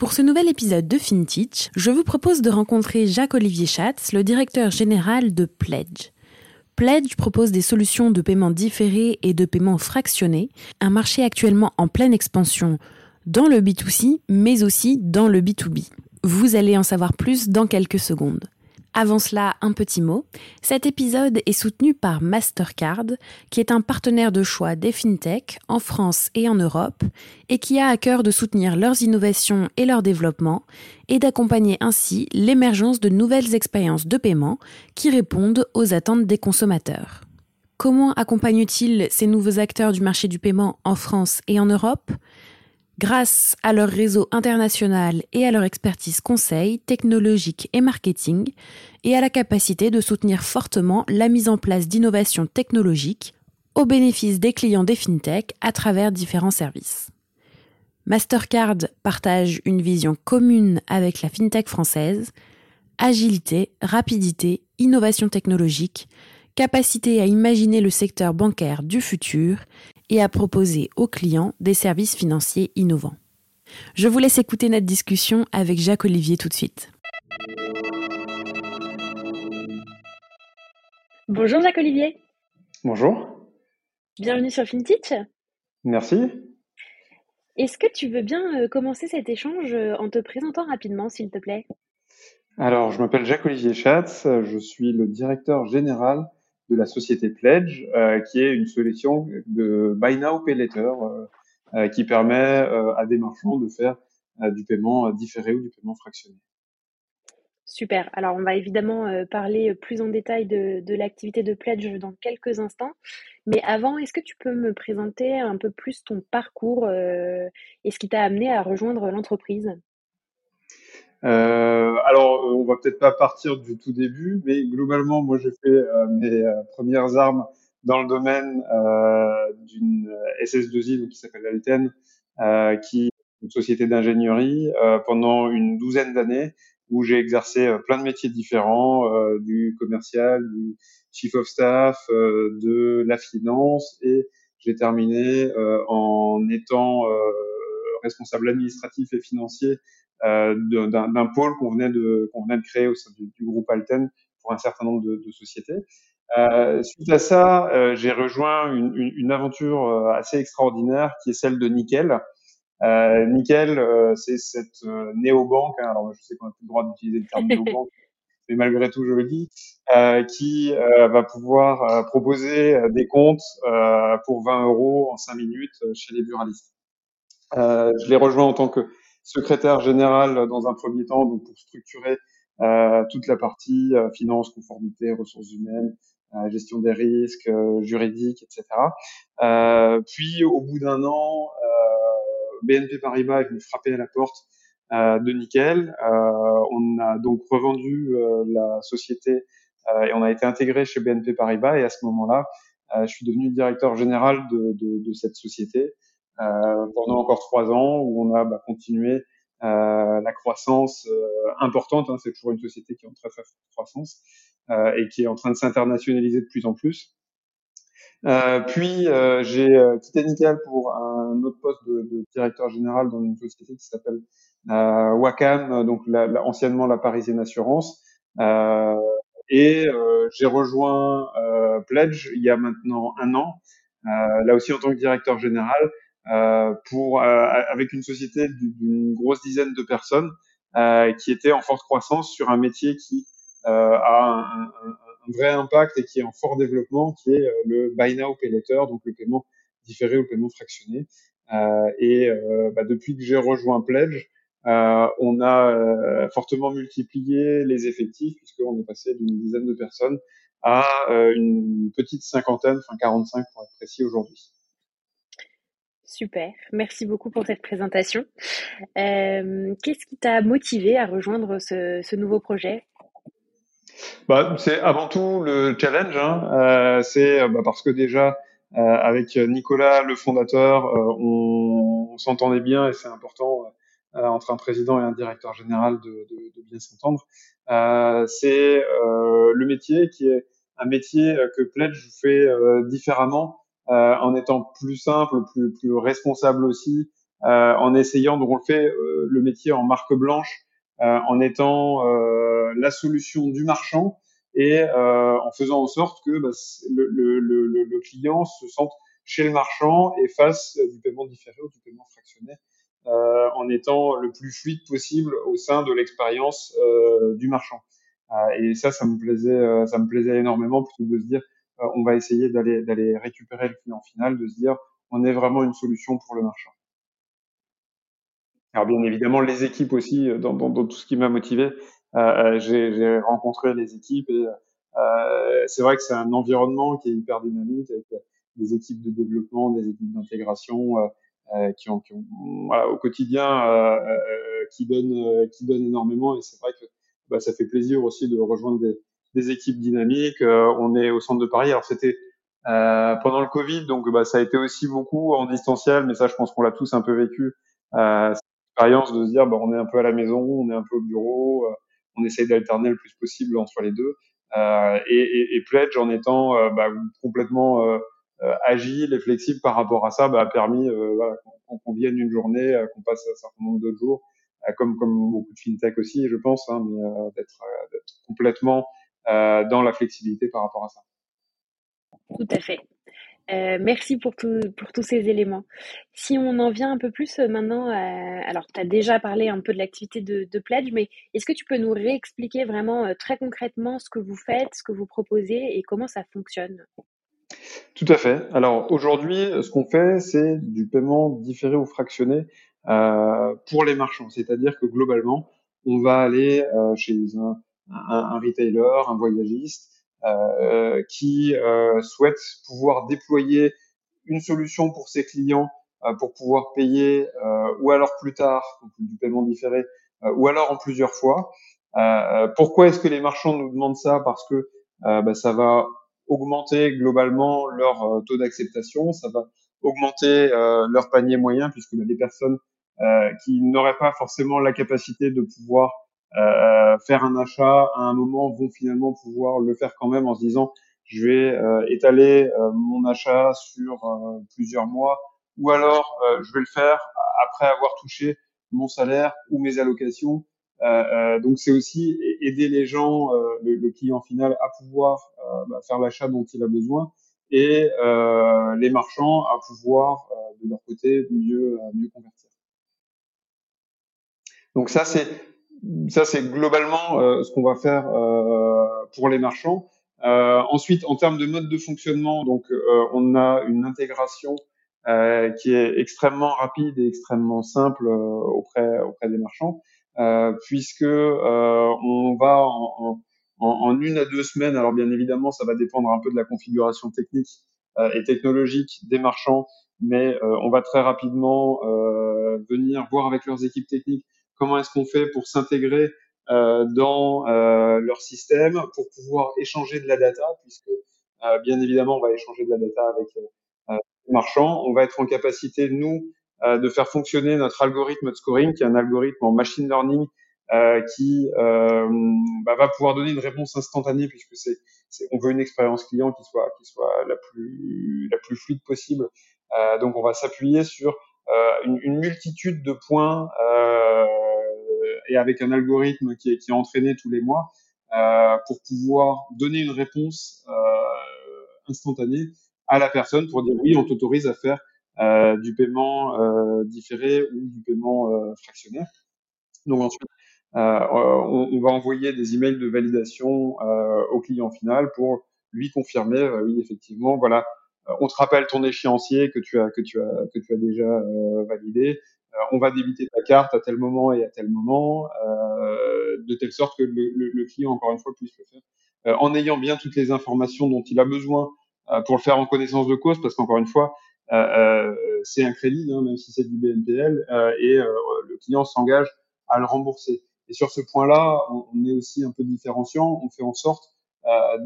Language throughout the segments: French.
Pour ce nouvel épisode de FinTech, je vous propose de rencontrer Jacques-Olivier Schatz, le directeur général de Pledge. Pledge propose des solutions de paiement différés et de paiement fractionné, un marché actuellement en pleine expansion dans le B2C, mais aussi dans le B2B. Vous allez en savoir plus dans quelques secondes. Avant cela, un petit mot. Cet épisode est soutenu par Mastercard, qui est un partenaire de choix des FinTech en France et en Europe, et qui a à cœur de soutenir leurs innovations et leur développement, et d'accompagner ainsi l'émergence de nouvelles expériences de paiement qui répondent aux attentes des consommateurs. Comment accompagne-t-il ces nouveaux acteurs du marché du paiement en France et en Europe? Grâce à leur réseau international et à leur expertise conseil, technologique et marketing, et à la capacité de soutenir fortement la mise en place d'innovations technologiques au bénéfice des clients des FinTech à travers différents services. Mastercard partage une vision commune avec la FinTech française, agilité, rapidité, innovation technologique, capacité à imaginer le secteur bancaire du futur et à proposer aux clients des services financiers innovants. Je vous laisse écouter notre discussion avec Jacques Olivier tout de suite. Bonjour Jacques Olivier. Bonjour. Bienvenue sur FinTech. Merci. Est-ce que tu veux bien euh, commencer cet échange euh, en te présentant rapidement, s'il te plaît? Alors, je m'appelle Jacques-Olivier Schatz, je suis le directeur général de la société Pledge, euh, qui est une solution de Buy Now Pay Later euh, euh, qui permet à des marchands de faire du paiement différé ou du paiement fractionné. Super. Alors, on va évidemment parler plus en détail de, de l'activité de Pledge dans quelques instants. Mais avant, est-ce que tu peux me présenter un peu plus ton parcours et ce qui t'a amené à rejoindre l'entreprise? Euh, alors, on va peut-être pas partir du tout début, mais globalement, moi, j'ai fait euh, mes euh, premières armes dans le domaine euh, d'une SS2I qui s'appelle Alten, qui est une société d'ingénierie pendant une douzaine d'années où j'ai exercé plein de métiers différents, du commercial, du chief of staff, de la finance, et j'ai terminé en étant responsable administratif et financier euh, d'un pôle qu'on venait de qu'on venait de créer au sein du, groupe Alten pour un certain nombre de, de sociétés. Euh, suite à ça, euh, j'ai rejoint une, une, une, aventure euh, assez extraordinaire qui est celle de Nickel. Euh, Nickel, euh, c'est cette néobanque. Hein, alors, je sais qu'on n'a plus le droit d'utiliser le terme néobanque, mais malgré tout, je le dis, qui va pouvoir proposer des comptes pour 20 euros en 5 minutes chez les buralistes. je l'ai rejoint en tant que secrétaire général dans un premier temps, donc pour structurer euh, toute la partie euh, finance, conformité, ressources humaines, euh, gestion des risques, euh, juridiques, etc. Euh, puis au bout d'un an, BNP Paribas est venu frapper à la porte de Nickel. on a donc revendu la société et on a été intégré chez BNP Paribas. Et à ce moment-là, je suis devenu directeur général de, de, de cette société euh, pendant encore trois ans où on a bah, continué euh, la croissance euh, importante. Hein, c'est toujours une société qui est en très forte croissance et qui est en train de s'internationaliser de plus en plus. Euh, puis euh, j'ai quitté Nickel pour un autre poste de, de, directeur général dans une société qui s'appelle euh, Wacam, donc la, la, anciennement la Parisienne Assurance. et j'ai rejoint Pledge il y a maintenant un an, là aussi en tant que directeur général, euh, pour euh, avec une société d'une grosse dizaine de personnes euh, qui était en forte croissance sur un métier qui a un, un, un, vrai impact et qui est en fort développement, qui est le buy now pay later, donc le paiement différé ou le paiement fractionné. et bah, depuis que j'ai rejoint Pledge, euh, on a euh, fortement multiplié les effectifs puisqu'on est passé d'une dizaine de personnes à euh, une petite cinquantaine, enfin 45 pour être précis aujourd'hui. Super, merci beaucoup pour cette présentation. Euh, Qu'est-ce qui t'a motivé à rejoindre ce, nouveau projet? Bah, C'est avant tout le challenge. Hein. Euh, c'est bah, parce que déjà, euh, avec Nicolas, le fondateur, on, s'entendait bien et c'est important euh, entre un président et un directeur général de, bien s'entendre. Euh, c'est euh, le métier qui est un métier que Pledge fait différemment, en étant plus simple, plus, plus responsable aussi, en essayant, donc on le fait le métier en marque blanche, en étant la solution du marchand et en faisant en sorte que bah, le, le, le, le, client se sente chez le marchand et fasse du paiement différé ou du paiement fractionné euh, en étant le plus fluide possible au sein de l'expérience euh, du marchand. Euh, et ça, ça me plaisait, ça me plaisait énormément plutôt que de se dire on va essayer d'aller d'aller récupérer le client final, de se dire on est vraiment une solution pour le marchand. Alors bien évidemment les équipes aussi dans, dans, dans tout ce qui m'a motivé. Euh, j'ai rencontré les équipes et euh, c'est vrai que c'est un environnement qui est hyper dynamique avec des équipes de développement, des équipes d'intégration, euh, qui ont, qui ont voilà, au quotidien euh, euh, qui donnent qui donnent énormément et c'est vrai que bah, ça fait plaisir aussi de rejoindre des, des équipes dynamiques. on est au centre de Paris. Alors c'était euh, pendant le Covid, donc bah, ça a été aussi beaucoup en distanciel, mais ça je pense qu'on l'a tous un peu vécu. Euh, cette expérience de se dire bah, on est un peu à la maison, on est un peu au bureau, on essaye d'alterner le plus possible entre les deux. Euh, et, et, et, Pledge en étant bah, complètement euh, agile et flexible par rapport à ça bah, a permis euh, voilà, qu'on vienne une journée, euh, qu'on passe un certain nombre de jours, comme, comme beaucoup de fintech aussi, je pense, hein, mais d'être complètement dans la flexibilité par rapport à ça. Tout à fait. Euh, merci pour, tout, pour tous ces éléments. Si on en vient un peu plus maintenant, euh, alors tu as déjà parlé un peu de l'activité de, de, Pledge, mais est-ce que tu peux nous réexpliquer vraiment euh, très concrètement ce que vous faites, ce que vous proposez et comment ça fonctionne? Tout à fait. Alors aujourd'hui, ce qu'on fait, c'est du paiement différé ou fractionné euh, pour les marchands. C'est-à-dire que globalement, on va aller euh, chez un, un, un, retailer, un voyagiste, euh, qui euh, souhaite pouvoir déployer une solution pour ses clients euh, pour pouvoir payer euh, ou alors plus tard, du paiement différé, ou alors en plusieurs fois. pourquoi est-ce que les marchands nous demandent ça? Parce que bah, ça va augmenter globalement leur euh, taux d'acceptation, ça va augmenter euh, leur panier moyen puisque les personnes euh, qui n'auraient pas forcément la capacité de pouvoir faire un achat à un moment vont finalement pouvoir le faire quand même en se disant je vais étaler mon achat sur plusieurs mois ou alors je vais le faire après avoir touché mon salaire ou mes allocations euh, euh, donc c'est aussi aider les gens, euh, le, client final, à pouvoir bah, faire l'achat dont il a besoin et les marchands à pouvoir de leur côté mieux mieux convertir. Donc ça c'est ça c'est globalement ce qu'on va faire pour les marchands. Euh, ensuite, en termes de mode de fonctionnement, donc euh, on a une intégration euh, qui est extrêmement rapide et extrêmement simple auprès auprès des marchands. Euh, puisque euh, on va en, en, en, une à deux semaines, alors bien évidemment, ça va dépendre un peu de la configuration technique euh, et technologique des marchands, mais on va très rapidement venir voir avec leurs équipes techniques comment est-ce qu'on fait pour s'intégrer euh, dans euh, leur système pour pouvoir échanger de la data, puisque euh, bien évidemment on va échanger de la data avec les marchands. On va être en capacité, nous, de faire fonctionner notre algorithme de scoring, qui est un algorithme en machine learning qui bah, va pouvoir donner une réponse instantanée puisque c'est, on veut une expérience client qui soit la plus fluide possible. Donc on va s'appuyer sur une, multitude de points et avec un algorithme qui est, entraîné tous les mois pour pouvoir donner une réponse instantanée à la personne pour dire oui on t'autorise à faire euh, du paiement euh, différé ou du paiement euh, fractionnaire. Donc ensuite, on, on, va envoyer des emails de validation au client final pour lui confirmer, oui, effectivement, voilà, on te rappelle ton échéancier que tu as que tu as que tu as déjà validé. On va débiter ta carte à tel moment et à tel moment, de telle sorte que le, le, le, client, encore une fois, puisse le faire en ayant bien toutes les informations dont il a besoin euh, pour le faire en connaissance de cause, parce qu'encore une fois, euh, euh, c'est un crédit, hein, même si c'est du BNPL, et le client s'engage à le rembourser. Et sur ce point-là, on, on, est aussi un peu différenciant. On fait en sorte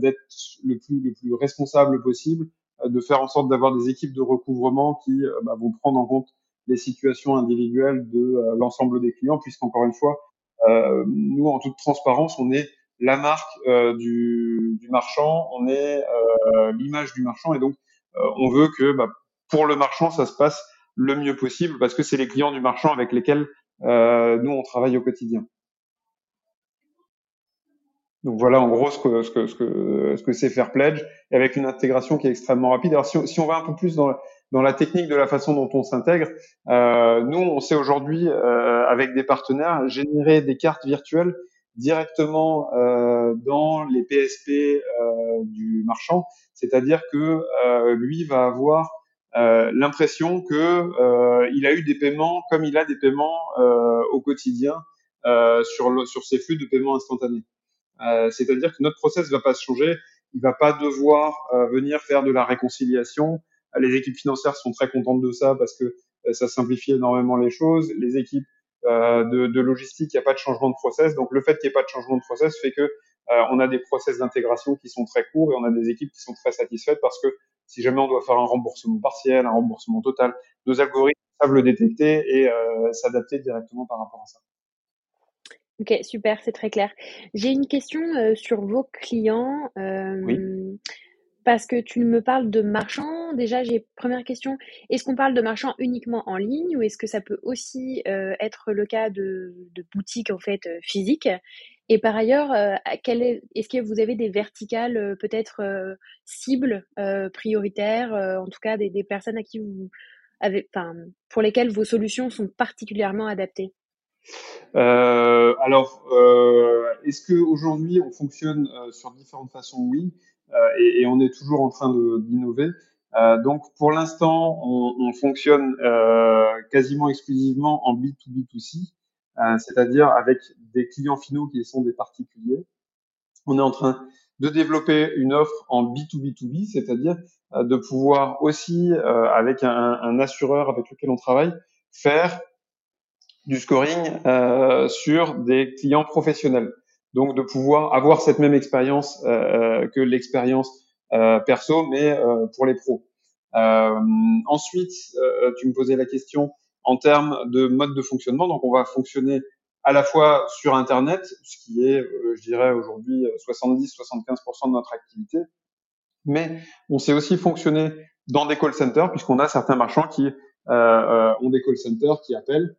d'être le plus, le plus responsable possible, de faire en sorte d'avoir des équipes de recouvrement qui bah, vont prendre en compte les situations individuelles de l'ensemble des clients, puisqu'encore une fois, euh, nous, en toute transparence, on est la marque euh, du, marchand, on est euh, l'image du marchand et donc euh, on veut que bah, pour le marchand ça se passe le mieux possible parce que c'est les clients du marchand avec lesquels nous on travaille au quotidien. Donc voilà en gros ce que ce que ce que ce que c'est faire pledge avec une intégration qui est extrêmement rapide. Alors si, si on va un peu plus dans dans la technique de la façon dont on s'intègre, euh, nous on sait aujourd'hui euh, avec des partenaires générer des cartes virtuelles directement euh, dans les PSP du marchand, c'est-à-dire que lui va avoir l'impression que il a eu des paiements comme il a des paiements au quotidien sur le, sur ses flux de paiement instantanés. c'est-à-dire que notre process va pas se changer, il va pas devoir venir faire de la réconciliation. Les équipes financières sont très contentes de ça parce que ça simplifie énormément les choses. Les équipes euh, de, de, logistique, il n'y a pas de changement de process. Donc le fait qu'il n'y ait pas de changement de process fait que euh, on a des process d'intégration qui sont très courts et on a des équipes qui sont très satisfaites parce que si jamais on doit faire un remboursement partiel, un remboursement total, nos algorithmes savent le détecter et euh, s'adapter directement par rapport à ça. Ok, super, c'est très clair. J'ai une question euh, sur vos clients. Euh, oui parce que tu me parles de marchands. Déjà, j'ai première question. Est-ce qu'on parle de marchands uniquement en ligne ou est-ce que ça peut aussi euh, être le cas de, boutiques en fait euh, physiques? Et par ailleurs, euh, est, est-ce que vous avez des verticales peut-être cibles prioritaires, en tout cas des, personnes à qui vous avez, pour lesquelles vos solutions sont particulièrement adaptées? Alors, est-ce que aujourd'hui on fonctionne sur différentes façons? Oui. Euh, et, on est toujours en train d'innover. Euh, donc pour l'instant, on, on, fonctionne euh, quasiment exclusivement en B2B2C, c'est-à-dire avec des clients finaux qui sont des particuliers. On est en train de développer une offre en B2B2B, c'est-à-dire de pouvoir aussi, avec un, assureur avec lequel on travaille, faire du scoring sur des clients professionnels donc de pouvoir avoir cette même expérience euh, euh, que l'expérience euh, perso, mais pour les pros. ensuite, tu me posais la question en termes de mode de fonctionnement. Donc, on va fonctionner à la fois sur Internet, ce qui est, je dirais aujourd'hui, 70-75% de notre activité, mais on sait aussi fonctionner dans des call centers, puisqu'on a certains marchands qui euh, ont des call centers qui appellent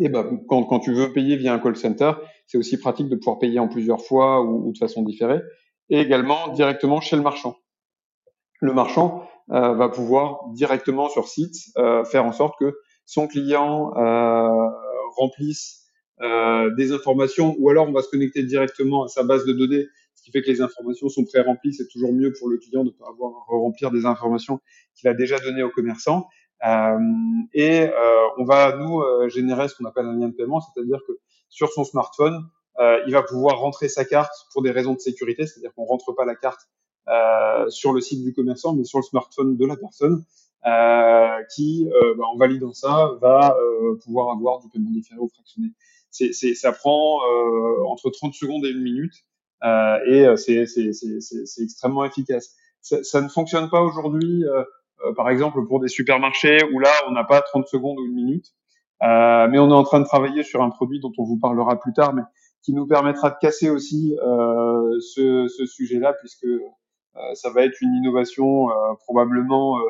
et ben, quand, quand, tu veux payer via un call center, c'est aussi pratique de pouvoir payer en plusieurs fois ou, ou, de façon différée. Et également directement chez le marchand. Le marchand euh, va pouvoir directement sur site euh, faire en sorte que son client euh, remplisse euh, des informations ou alors on va se connecter directement à sa base de données, ce qui fait que les informations sont pré-remplies. C'est toujours mieux pour le client de ne pas avoir à remplir des informations qu'il a déjà données au commerçant. Euh, et euh, on va nous euh, générer ce qu'on appelle un lien de paiement, c'est-à-dire que sur son smartphone, il va pouvoir rentrer sa carte pour des raisons de sécurité, c'est-à-dire qu'on rentre pas la carte sur le site du commerçant, mais sur le smartphone de la personne. Euh, qui, euh, bah, en validant ça, va euh, pouvoir avoir du paiement différé ou fractionné. C'est, c'est, ça prend entre 30 secondes et une minute, et c'est, c'est, extrêmement efficace. Ça, ça, ne fonctionne pas aujourd'hui par exemple pour des supermarchés où là on n'a pas 30 secondes ou une minute. Euh, mais on est en train de travailler sur un produit dont on vous parlera plus tard, mais qui nous permettra de casser aussi euh, ce, ce sujet-là, puisque euh, ça va être une innovation euh, probablement euh,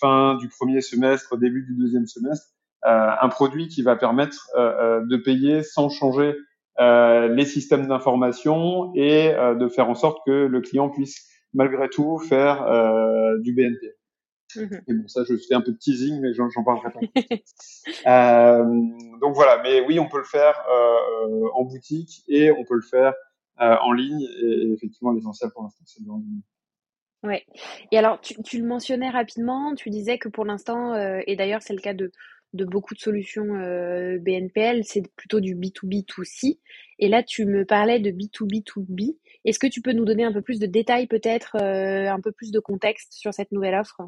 fin du premier semestre, début du deuxième semestre, un produit qui va permettre de payer sans changer les systèmes d'information et de faire en sorte que le client puisse malgré tout faire du BNP. Mmh et bon, ça, je fais un peu de teasing, mais j'en parlerai pas. euh, donc voilà, mais oui, on peut le faire euh, en boutique et on peut le faire euh, en ligne. Et, et effectivement, l'essentiel pour l'instant, c'est en ligne. Ouais. Et alors, tu, tu, le mentionnais rapidement, tu disais que pour l'instant, et d'ailleurs c'est le cas de, de beaucoup de solutions BNPL, c'est plutôt du B2B2C. Et là, tu me parlais de B2B2B. Est-ce que tu peux nous donner un peu plus de détails, peut-être, euh, un peu plus de contexte sur cette nouvelle offre?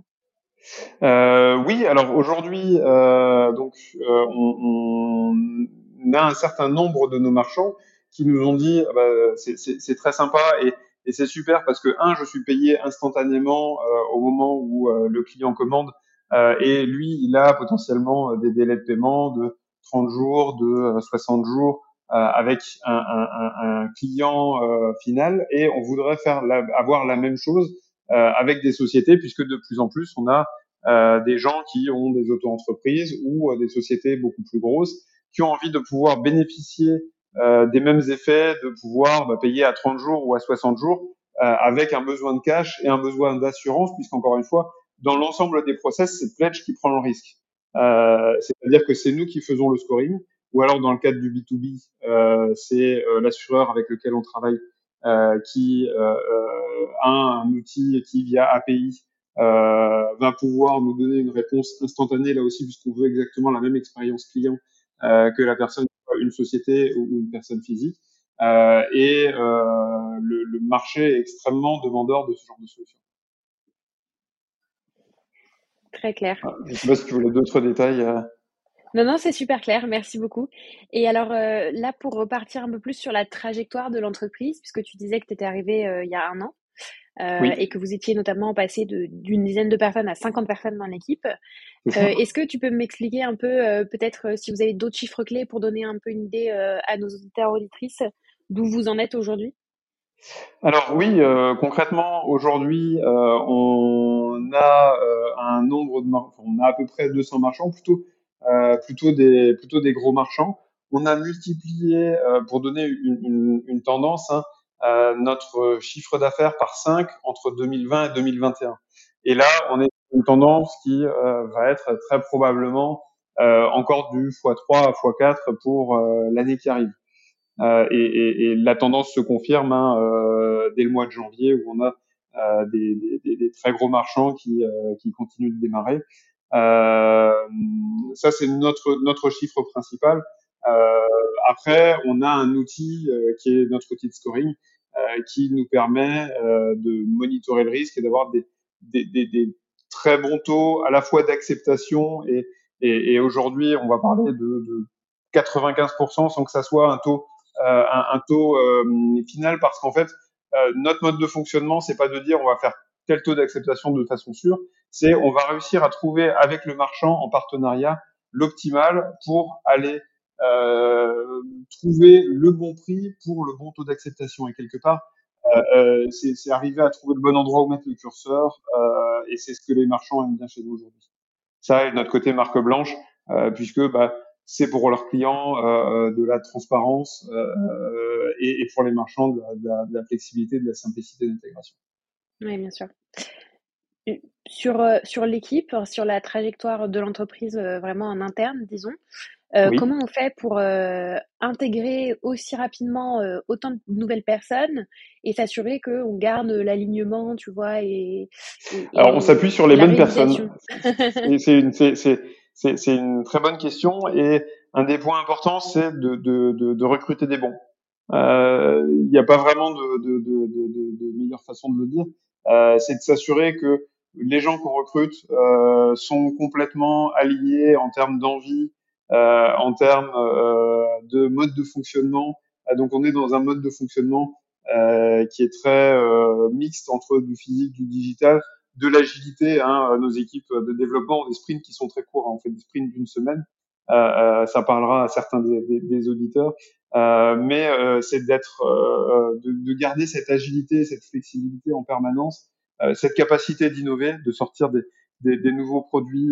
Euh, Oui, alors aujourd'hui, euh, donc euh, on, a un certain nombre de nos marchands qui nous ont dit ah bah, c'est très sympa et, c'est super parce que un, je suis payé instantanément au moment où le client commande et lui, il a potentiellement des délais de paiement de 30 jours, de 60 euh, jours avec un client final. Et on voudrait faire avoir la même chose avec des sociétés, puisque de plus en plus, on a euh, des gens qui ont des auto-entreprises ou euh, des sociétés beaucoup plus grosses qui ont envie de pouvoir bénéficier euh, des mêmes effets, de pouvoir bah, payer à 30 jours ou à 60 jours avec un besoin de cash et un besoin d'assurance, puisqu'encore une fois, dans l'ensemble des process, c'est Pledge qui prend le risque. Euh, C'est-à-dire que c'est nous qui faisons le scoring, ou alors dans le cadre du B2B, euh, c'est euh, l'assureur avec lequel on travaille euh, qui euh, a un outil qui, via API, va pouvoir nous donner une réponse instantanée là aussi, puisqu'on veut exactement la même expérience client que la personne, une société ou une personne physique. et le, le marché est extrêmement demandeur de ce genre de solution. Très clair. Ah, je ne sais pas si tu voulais d'autres détails. Euh. Non, non, c'est super clair. Merci beaucoup. Et alors euh, là, pour repartir un peu plus sur la trajectoire de l'entreprise, puisque tu disais que tu étais arrivé euh, il y a un an et que vous étiez notamment passé d'une dizaine de personnes à 50 personnes dans l'équipe. Est-ce que tu peux m'expliquer un peu, peut-être si vous avez d'autres chiffres clés pour donner un peu une idée à nos auditeurs auditrices, d'où vous en êtes aujourd'hui? Alors oui, euh, concrètement, aujourd'hui, euh, on a euh, un nombre de on a à peu près 200 marchands, plutôt plutôt des plutôt des gros marchands. On a multiplié, pour donner une, une, une tendance, hein, notre chiffre d'affaires par 5 entre 2020 et 2021. Et là, on est une tendance qui va être très probablement encore du x3 à x4 pour l'année qui arrive. Euh, et, et, et, la tendance se confirme hein, euh, dès le mois de janvier où on a euh, des, des, des, très gros marchands qui, qui continuent de démarrer. Ça, c'est notre, notre chiffre principal. après, on a un outil qui est notre outil de scoring qui nous permet de monitorer le risque et d'avoir des, des, des, très bons taux à la fois d'acceptation et, et, et aujourd'hui, on va parler de, de 95% sans que ça soit un taux euh, un, un, taux euh, final parce qu'en fait, euh, notre mode de fonctionnement, c'est pas de dire on va faire tel taux d'acceptation de façon sûre, c'est on va réussir à trouver avec le marchand en partenariat l'optimal pour aller euh, trouver le bon prix pour le bon taux d'acceptation. Et quelque part, euh, c'est arriver à trouver le bon endroit où mettre le curseur, euh, et c'est ce que les marchands aiment bien chez nous aujourd'hui. Ça, est notre côté marque blanche, puisque bah, c'est pour leurs clients euh, de la transparence euh, et, et, pour les marchands de, la, de la, flexibilité, de la simplicité d'intégration. Oui, bien sûr. Sur, euh, sur l'équipe, sur la trajectoire de l'entreprise euh, vraiment en interne, disons, euh, oui. comment on fait pour euh, intégrer aussi rapidement euh, autant de nouvelles personnes et s'assurer qu'on garde l'alignement, tu vois et, et Alors on s'appuie sur les bonnes personnes. c'est une, très bonne question et un des points importants, c'est de, de, de, de, recruter des bons. Il euh, n'y a pas vraiment de, de, meilleure façon de le dire. Euh, c'est de s'assurer que les gens qu'on recrute euh, sont complètement alignés en termes d'envie, euh, en termes de mode de fonctionnement. donc on est dans un mode de fonctionnement qui est très mixte entre du physique, du digital, de l'agilité. Hein, nos équipes de développement ont des sprints qui sont très courts. Hein, on fait des sprints d'une semaine. Ça parlera à certains des auditeurs. Euh, mais euh, c'est d'être, euh, de, de, garder cette agilité, cette flexibilité en permanence, cette capacité d'innover, de sortir des, des, des nouveaux produits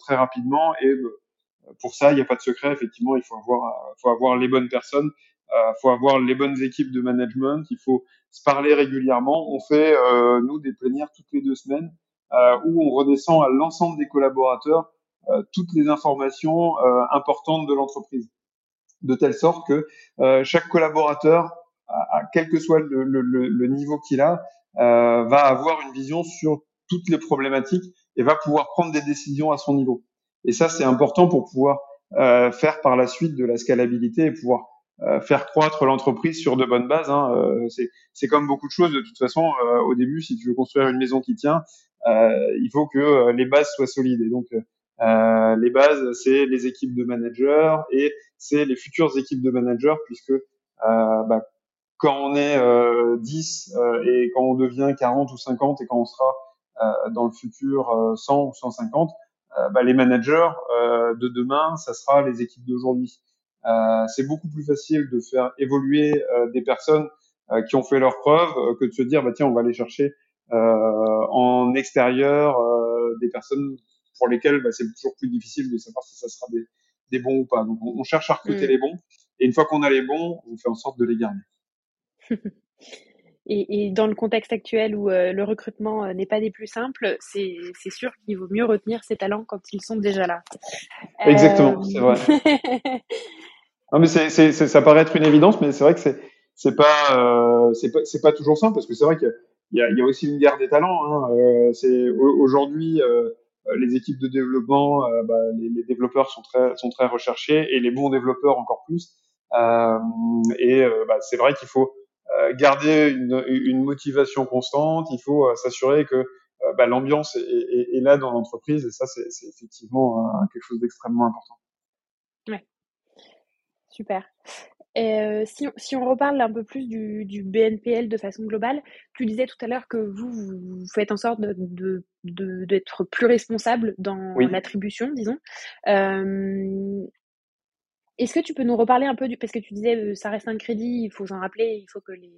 très rapidement. Et pour ça, il n'y a pas de secret. Effectivement, il faut avoir, faut avoir les bonnes personnes, il faut avoir les bonnes équipes de management. Il faut se parler régulièrement. On fait, euh, nous, des plénières toutes les deux semaines où on redescend à l'ensemble des collaborateurs toutes les informations importantes de l'entreprise, de telle sorte que chaque collaborateur, à, quel que soit le, le, le niveau qu'il a, va avoir une vision sur toutes les problématiques et va pouvoir prendre des décisions à son niveau. Et ça, c'est important pour pouvoir euh, faire par la suite de la scalabilité et pouvoir euh, faire croître l'entreprise sur de bonnes bases. Hein. Euh, c'est comme beaucoup de choses. De toute façon, euh, au début, si tu veux construire une maison qui tient, il faut que les bases soient solides. Et donc, les bases, c'est les équipes de managers et c'est les futures équipes de managers, puisque bah, quand on est 10 et quand on devient 40 ou 50 et quand on sera dans le futur 100 ou 150, euh, bah, les managers euh, de demain, ça sera les équipes d'aujourd'hui. Euh, c'est beaucoup plus facile de faire évoluer des personnes qui ont fait leurs preuves que de se dire bah tiens on va aller chercher en extérieur des personnes pour lesquelles bah, c'est toujours plus difficile de savoir si ça sera des, des bons ou pas. Donc on, cherche à recruter mm. les bons et une fois qu'on a les bons, on fait en sorte de les garder. Et, et, dans le contexte actuel où euh, le recrutement euh, n'est pas des plus simples, c'est sûr qu'il vaut mieux retenir ces talents quand ils sont déjà là. Exactement, c'est vrai. non, mais ça paraît être une évidence, mais c'est vrai que c'est c'est pas euh, c'est pas c'est pas toujours simple parce que c'est vrai qu'il y y a aussi une guerre des talents. Hein. Euh, c'est aujourd'hui les équipes de développement, bah, les, développeurs sont très recherchés et les bons développeurs encore plus. et bah, c'est vrai qu'il faut euh, garder une, motivation constante, il faut euh, s'assurer que euh, bah, l'ambiance est, est, là dans l'entreprise et ça c'est effectivement quelque chose d'extrêmement important. Ouais. Super. Et si, on, si, on reparle un peu plus du, du, BNPL de façon globale, tu disais tout à l'heure que vous, vous faites en sorte d'être de, de, de, plus responsable dans l'attribution, disons. Euh, est-ce que tu peux nous reparler un peu du parce que tu disais euh, ça reste un crédit, il faut s'en rappeler, il faut que les,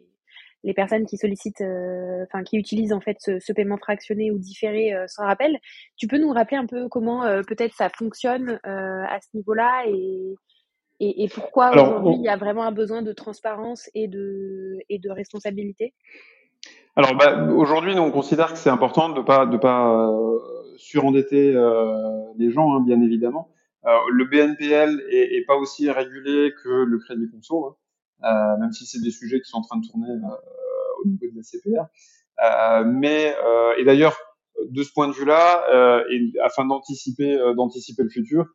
les personnes qui sollicitent, euh, enfin qui utilisent en fait ce, ce paiement fractionné ou différé euh, s'en rappellent. Tu peux nous rappeler un peu comment peut-être ça fonctionne à ce niveau-là et, et, et pourquoi aujourd'hui il y a vraiment un besoin de transparence et de et de responsabilité? Alors bah, aujourd'hui, nous on considère que c'est important de pas de pas surendetter les gens, hein, bien évidemment. Euh, le BNPL est, est, pas aussi régulé que le crédit conso, hein, euh, même si c'est des sujets qui sont en train de tourner euh, au niveau de la CPR. mais et d'ailleurs, de ce point de vue-là, et afin d'anticiper d'anticiper le futur,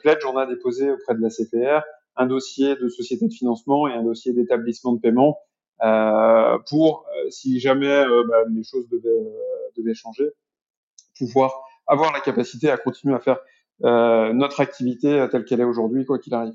Pledge on a déposé auprès de la CPR un dossier de société de financement et un dossier d'établissement de paiement euh, pour, si jamais bah, les choses devaient, devaient changer, pouvoir avoir la capacité à continuer à faire euh, notre activité telle qu'elle est aujourd'hui, quoi qu'il arrive,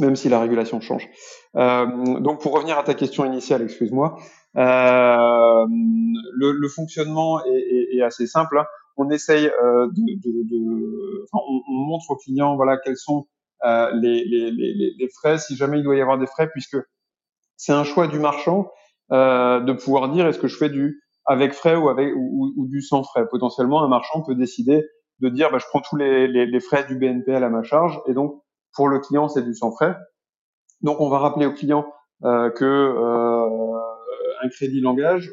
même si la régulation change. Euh, donc, pour revenir à ta question initiale, excuse-moi, euh, le, le, fonctionnement est, est, est, assez simple. Hein. On essaye euh, de, de, de on, on, montre aux clients, voilà, quels sont euh, les, frais, si jamais il doit y avoir des frais, puisque c'est un choix du marchand euh, de pouvoir dire est-ce que je fais du avec frais ou avec ou, du sans frais. Potentiellement, un marchand peut décider de dire bah, je prends tous les, frais du BNPL à ma charge et donc pour le client c'est du sans frais. Donc on va rappeler au client que un crédit langage,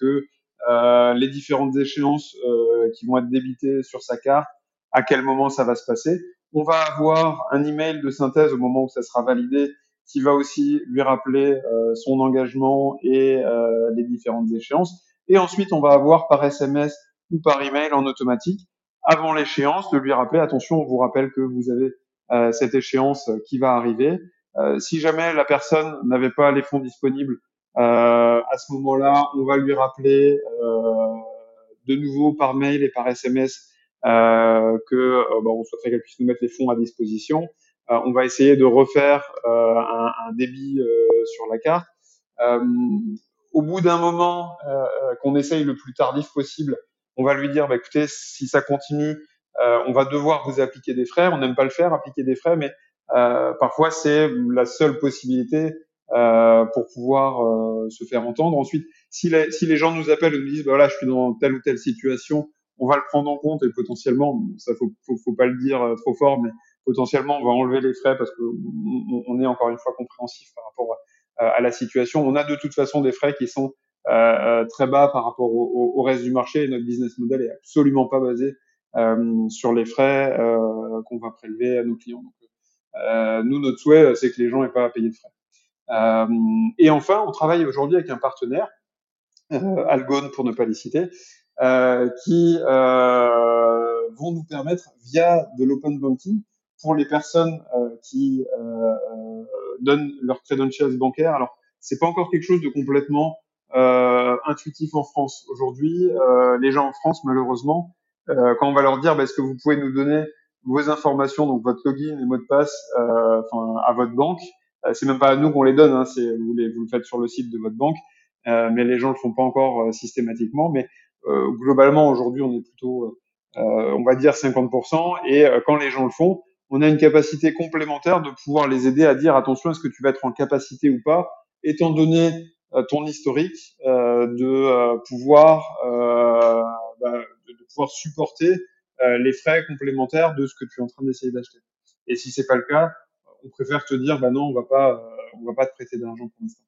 que les différentes échéances euh, qui vont être débitées sur sa carte, à quel moment ça va se passer. On va avoir un email de synthèse au moment où ça sera validé qui va aussi lui rappeler euh, son engagement et les différentes échéances. Et ensuite, on va avoir par SMS ou par email en automatique avant l'échéance, de lui rappeler, attention, on vous rappelle que vous avez euh, cette échéance qui va arriver. Euh, si jamais la personne n'avait pas les fonds disponibles, euh, à ce moment-là, on va lui rappeler euh, de nouveau par mail et par SMS euh, que bon, on souhaiterait qu'elle puisse nous mettre les fonds à disposition. on va essayer de refaire un, un, débit sur la carte. au bout d'un moment, qu'on essaye le plus tardif possible, on va lui dire, bah, écoutez, si ça continue, euh, on va devoir vous appliquer des frais. On n'aime pas le faire, appliquer des frais, mais euh, parfois c'est la seule possibilité euh, pour pouvoir euh, se faire entendre. Ensuite, si les, si les gens nous appellent et nous disent, bah, voilà, je suis dans telle ou telle situation, on va le prendre en compte et potentiellement, ça faut, faut, faut pas le dire euh, trop fort, mais potentiellement on va enlever les frais parce que on, est encore une fois compréhensif par rapport à, la situation. On a de toute façon des frais qui sont très bas par rapport au, au, reste du marché. Et notre business model est absolument pas basé sur les frais qu'on va prélever à nos clients. Donc, nous, notre souhait, c'est que les gens n'aient pas à payer de frais. Et enfin, on travaille aujourd'hui avec un partenaire, Algone pour ne pas les citer, qui vont nous permettre, via de l'open banking, pour les personnes euh, qui euh, euh, donnent leurs credentials bancaires. Alors, c'est pas encore quelque chose de complètement intuitif en France. Aujourd'hui, les gens en France, malheureusement, quand on va leur dire, bah, est-ce que vous pouvez nous donner vos informations, donc votre login et mot de passe, à votre banque, c'est même pas à nous qu'on les donne, hein, c'est vous, les, vous le faites sur le site de votre banque, mais les gens le font pas encore systématiquement. Mais globalement, aujourd'hui, on est plutôt, on va dire 50%, et quand les gens le font, on a une capacité complémentaire de pouvoir les aider à dire attention, est-ce que tu vas être en capacité ou pas, étant donné euh, ton historique, euh, de euh, pouvoir bah, de, pouvoir supporter les frais complémentaires de ce que tu es en train d'essayer d'acheter. Et si c'est pas le cas, on préfère te dire bah non, on va pas on va pas te prêter d'argent pour l'instant.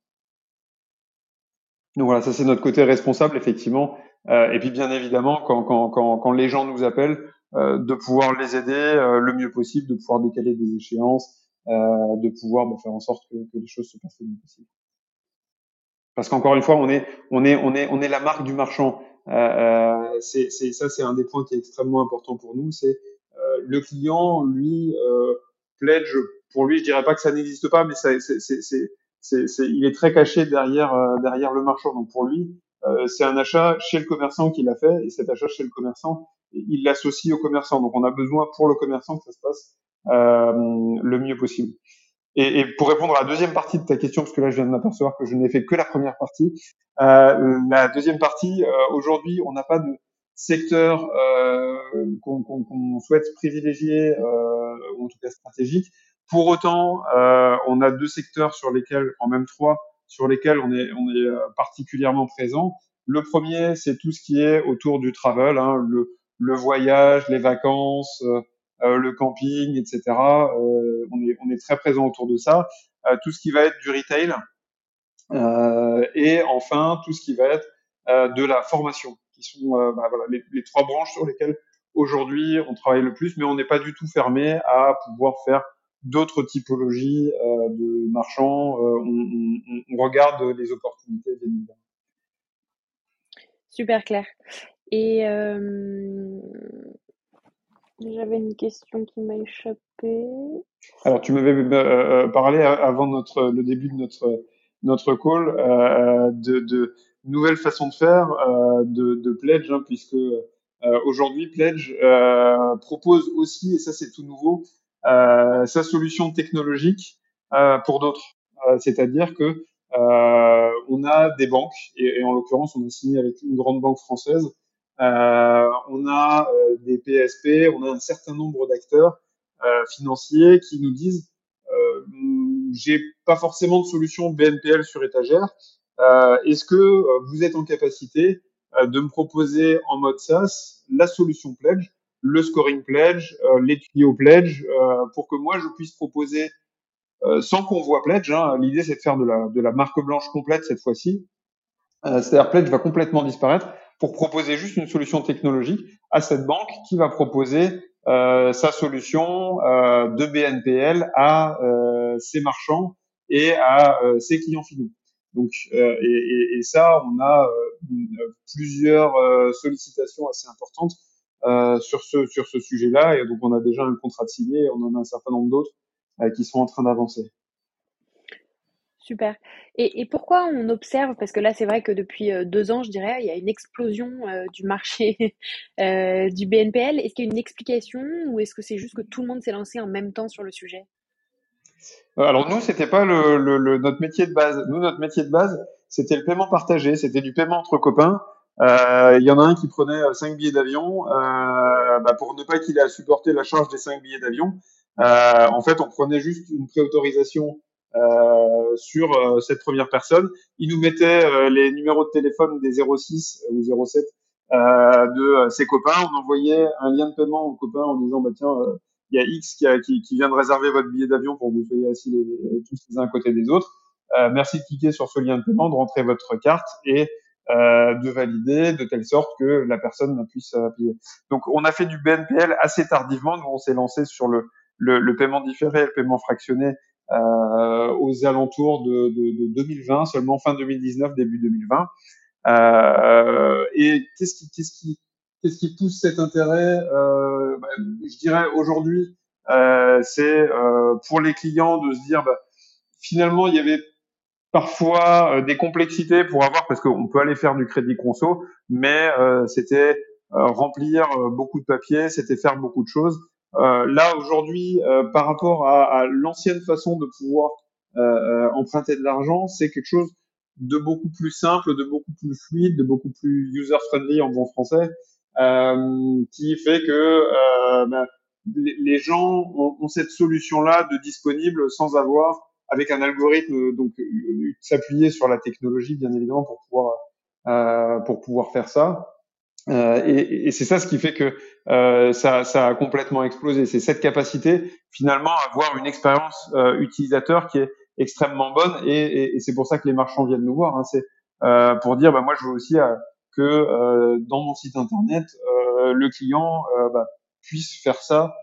Donc voilà, ça c'est notre côté responsable effectivement. et puis bien évidemment, quand, quand, quand, les gens nous appellent, euh, de pouvoir les aider euh, le mieux possible, de pouvoir décaler des échéances, euh, de pouvoir bah, faire en sorte que, que, les choses se passent le mieux possible. Parce qu'encore une fois, on est, on est, on est, on est la marque du marchand. Euh, c'est, c'est, ça, c'est un des points qui est extrêmement important pour nous. C'est euh, le client, lui, euh, pledge. Pour lui, je dirais pas que ça n'existe pas, mais c'est, il est très caché derrière, derrière le marchand. Donc pour lui, c'est un achat chez le commerçant qu'il a fait, et cet achat chez le commerçant, il l'associe au commerçant. Donc on a besoin pour le commerçant que ça se passe euh, le mieux possible. Et, pour répondre à la deuxième partie de ta question, parce que là je viens de m'apercevoir que je n'ai fait que la première partie, euh, la deuxième partie, euh, aujourd'hui on n'a pas de secteur euh, qu'on qu souhaite privilégier, euh, ou en tout cas stratégique. Pour autant, euh, on a deux secteurs sur lesquels, en même trois, sur lesquels on est, on est particulièrement présent. Le premier, c'est tout ce qui est autour du travel, hein, le, le voyage, les vacances, euh, euh, le camping, etc. Euh, on, est, on est très présent autour de ça. tout ce qui va être du retail et enfin tout ce qui va être de la formation, qui sont bah, voilà, les, trois branches sur lesquelles aujourd'hui on travaille le plus, mais on n'est pas du tout fermé à pouvoir faire d'autres typologies euh, de marchands. Euh, on, on, on, regarde les opportunités, évidemment. Super clair. Et euh, j'avais une question qui m'a échappé. Alors, tu m'avais parlé avant notre, le début de notre, notre call de, de nouvelles façons de faire de, de Pledge, hein, puisque aujourd'hui, Pledge propose aussi, et ça c'est tout nouveau, sa solution technologique pour d'autres. C'est-à-dire que on a des banques, et, et en l'occurrence, on a signé avec une grande banque française euh, on a euh, des PSP, on a un certain nombre d'acteurs euh, financiers qui nous disent j'ai pas forcément de solution BNPL sur étagère. Est-ce que vous êtes en capacité de me proposer en mode SaaS la solution Pledge, le scoring Pledge, les tuyaux Pledge, pour que moi je puisse proposer sans qu'on voit Pledge. Hein, L'idée c'est de faire de la, de la marque blanche complète cette fois-ci. C'est-à-dire Pledge va complètement disparaître pour proposer juste une solution technologique à cette banque qui va proposer euh, sa solution euh, de BNPL à euh, ses marchands et à euh, ses clients finaux. Donc, euh, et, et, et, ça, on a euh, plusieurs sollicitations assez importantes sur ce sur ce sujet-là, et donc on a déjà un contrat de signé, on en a un certain nombre d'autres qui sont en train d'avancer. Super. Et, et, pourquoi on observe, parce que là c'est vrai que depuis euh, deux ans, je dirais, il y a une explosion euh, du marché euh, du BNPL. Est-ce qu'il y a une explication ou est-ce que c'est juste que tout le monde s'est lancé en même temps sur le sujet? Euh, Alors nous, c'était pas le, le, le, notre métier de base. Nous, notre métier de base, c'était le paiement partagé, c'était du paiement entre copains. Il y en a un qui prenait cinq billets d'avion bah, pour ne pas qu'il ait à supporter la charge des cinq billets d'avion. en fait, on prenait juste une préautorisation euh, sur euh, cette première personne. Il nous mettait euh, les numéros de téléphone des 06 ou 07 de ses copains. On envoyait un lien de paiement aux copains en disant bah tiens il y a X qui, a, qui, vient de réserver votre billet d'avion pour que vous soyez assis les, tous les uns à côté des autres. Euh, merci de cliquer sur ce lien de paiement, de rentrer votre carte et de valider de telle sorte que la personne puisse payer. Donc on a fait du BNPL assez tardivement. Nous on s'est lancé sur le, le, le, paiement différé, le paiement fractionné aux alentours de, de, de, 2020, seulement fin 2019, début 2020. Euh, et qu'est-ce qui, qu'est-ce qui, qu'est-ce qui pousse cet intérêt euh, bah, Je dirais aujourd'hui, euh, c'est euh, pour les clients de se dire, bah, finalement, il y avait parfois des complexités pour avoir, parce qu'on peut aller faire du crédit conso, mais c'était remplir beaucoup de papiers, c'était faire beaucoup de choses. là aujourd'hui, par rapport à, à l'ancienne façon de pouvoir emprunter de l'argent, c'est quelque chose de beaucoup plus simple, de beaucoup plus fluide, de beaucoup plus user-friendly en bon français, euh, qui fait que euh, ben, les, gens ont, cette solution-là de disponible sans avoir, avec un algorithme, donc s'appuyer sur la technologie bien évidemment pour pouvoir euh, pour pouvoir faire ça. Euh, et, et c'est ça ce qui fait que euh, ça, ça, a complètement explosé. C'est cette capacité finalement à avoir une expérience euh, utilisateur qui est extrêmement bonne et, et, c'est pour ça que les marchands viennent nous voir. Hein. C'est euh, pour dire, bah, moi, je veux aussi euh, que euh, dans mon site internet, euh, le client euh, bah, puisse faire ça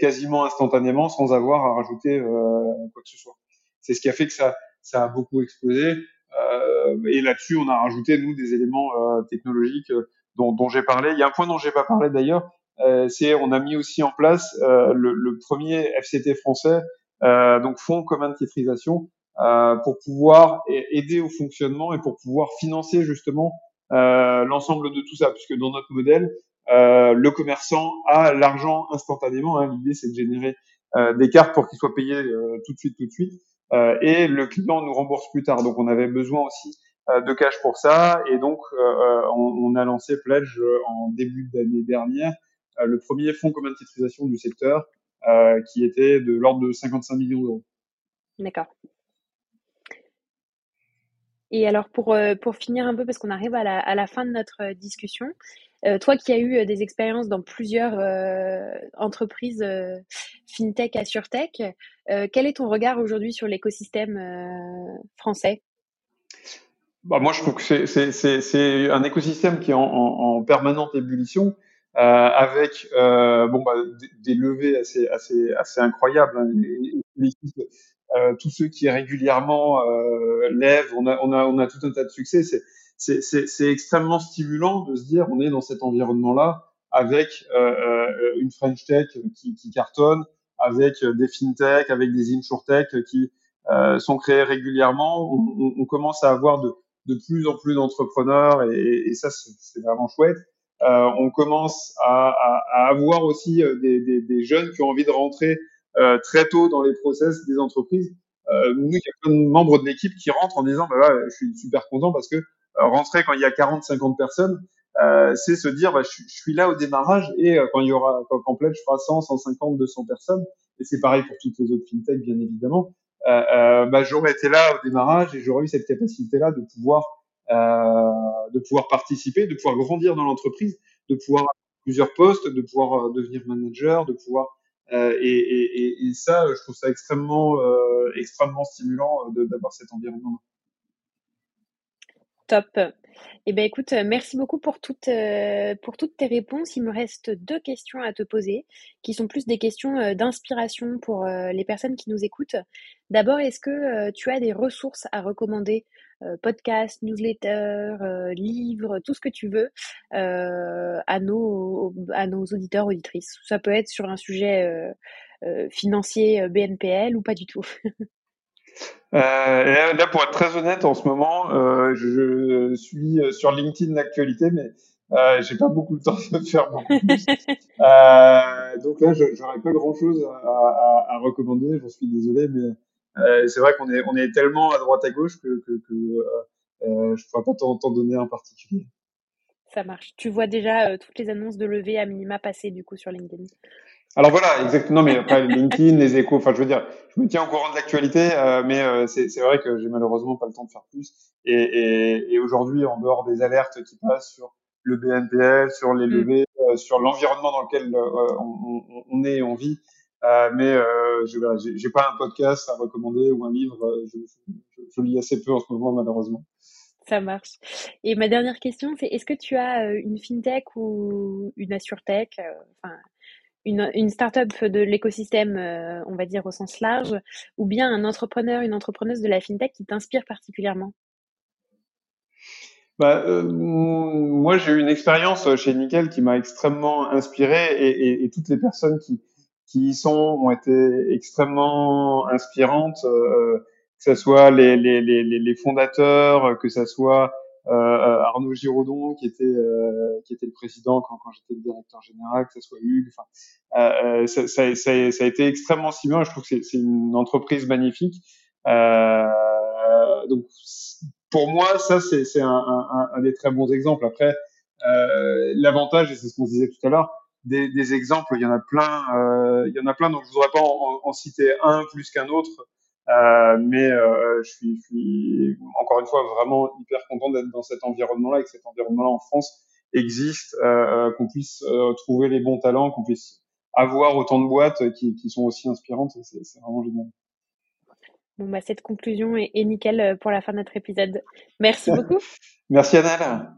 quasiment instantanément sans avoir à rajouter quoi que ce soit. C'est ce qui a fait que ça, ça a beaucoup explosé. et là-dessus, on a rajouté nous des éléments technologiques dont, dont j'ai parlé. Il y a un point dont j'ai pas parlé d'ailleurs, c'est on a mis aussi en place le, le, premier FCT français euh, donc fonds commun de titrisation, euh, pour pouvoir aider au fonctionnement et pour pouvoir financer justement euh, l'ensemble de tout ça, puisque dans notre modèle, le commerçant a l'argent instantanément. Hein. L'idée, c'est de générer des cartes pour qu'ils soient payés tout de suite, tout de suite, et le client nous rembourse plus tard. Donc, on avait besoin aussi de cash pour ça, et donc on, on, a lancé Pledge en début d'année dernière, le premier fonds commun de titrisation du secteur, euh, qui était de l'ordre de 55 millions d'euros. D'accord. Et alors pour, euh, pour finir un peu, parce qu'on arrive à la, à la, fin de notre euh, toi qui as eu des expériences dans plusieurs entreprises fintech, assurtech, quel est ton regard aujourd'hui sur l'écosystème français? Bah, Moi, je trouve que c'est un écosystème qui est en, en, en permanente ébullition. Euh, avec euh, bon bah, des, levées assez incroyables. Hein. Euh, tous ceux qui régulièrement lèvent, on a tout un tas de succès. C'est extrêmement stimulant de se dire on est dans cet environnement-là avec une French Tech qui, qui cartonne, avec des fintech, avec des insurtech qui euh, sont créés régulièrement. On, on, commence à avoir de, de plus en plus d'entrepreneurs et, et, ça, c'est vraiment chouette. Euh, on commence à, à, à avoir aussi euh, des, des, des, jeunes qui ont envie de rentrer euh, très tôt dans les process des entreprises. nous, il y a plein de membres de l'équipe qui rentrent en disant, bah, je suis super content parce que rentrer quand il y a 40, 50 personnes, euh, c'est se dire, bah, je, je, suis là au démarrage et quand il y aura, quand, quand Pledge fera 100, 150, 200 personnes, et c'est pareil pour toutes les autres fintech, bien évidemment, euh, euh, bah, j'aurais été là au démarrage et j'aurais eu cette capacité-là de pouvoir euh, de pouvoir participer, de pouvoir grandir dans l'entreprise, de pouvoir avoir plusieurs postes, de pouvoir euh, devenir manager, de pouvoir euh, et, et, et, ça, je trouve ça extrêmement, euh, extrêmement stimulant d'avoir cet environnement. Top. Eh ben écoute, merci beaucoup pour toutes, pour toutes tes réponses. Il me reste deux questions à te poser, qui sont plus des questions d'inspiration pour les personnes qui nous écoutent. D'abord, est-ce que tu as des ressources à recommander euh, podcast, newsletter, euh, livre, tout ce que tu veux euh, à, nos, à nos auditeurs, auditrices? Ça peut être sur un sujet financier BNPL ou pas du tout. Euh, là, pour être très honnête, en ce moment, euh, je suis sur LinkedIn l'actualité, mais euh, j'ai pas beaucoup de temps de faire beaucoup plus. euh, donc là, j'aurais pas grand-chose à, à, à, recommander. J'en suis désolé, mais euh, c'est vrai qu'on est, on est tellement à droite à gauche que, que, que euh, euh je ne pourrais pas t'en donner un particulier. Ça marche. Tu vois déjà euh, toutes les annonces de levée à minima passer du coup sur LinkedIn. Alors voilà, exactement. Mais après LinkedIn, les échos, enfin je veux dire, je me tiens au courant de l'actualité, euh, mais euh, c'est vrai que j'ai malheureusement pas le temps de faire plus. Et, et, et aujourd'hui, en dehors des alertes qui passent sur le BNPL, sur les mm. levées, sur l'environnement dans lequel on, on, on, est et on vit, euh, mais euh, je j'ai pas un podcast à recommander ou un livre. Euh, je, je, je, lis assez peu en ce moment malheureusement. Ça marche. Et ma dernière question, c'est est-ce que tu as une fintech ou une assurtech, enfin, une, une start-up de l'écosystème, on va dire au sens large, ou bien un entrepreneur, une entrepreneuse de la fintech qui t'inspire particulièrement? Bah, euh, moi, j'ai eu une expérience chez Nickel qui m'a extrêmement inspiré et, toutes les personnes qui, qui y sont ont été extrêmement inspirantes, euh, que ce soit les, les, les, les, fondateurs, que ce soit euh, Arnaud Giraudon qui était euh, qui était le président quand, j'étais le directeur général, que ce soit Hugues. Euh, euh, ça, a été extrêmement stimulant. Je trouve que c'est une entreprise magnifique. donc pour moi, ça, c'est un, des très bons exemples. Après, euh, l'avantage, et c'est ce qu'on disait tout à l'heure, des, exemples, il y en a plein. Euh, il y en a plein, donc je voudrais pas en citer un plus qu'un autre. Euh, mais euh, je, suis, je, suis, encore une fois vraiment hyper content d'être dans cet environnement-là et que cet environnement-là en France existe, euh, qu'on puisse euh, trouver les bons talents, qu'on puisse avoir autant de boîtes qui, qui sont aussi inspirantes. C'est vraiment génial. Bon, bah, cette conclusion est, est, nickel euh, pour la fin de notre épisode. Merci beaucoup. Merci Annelle.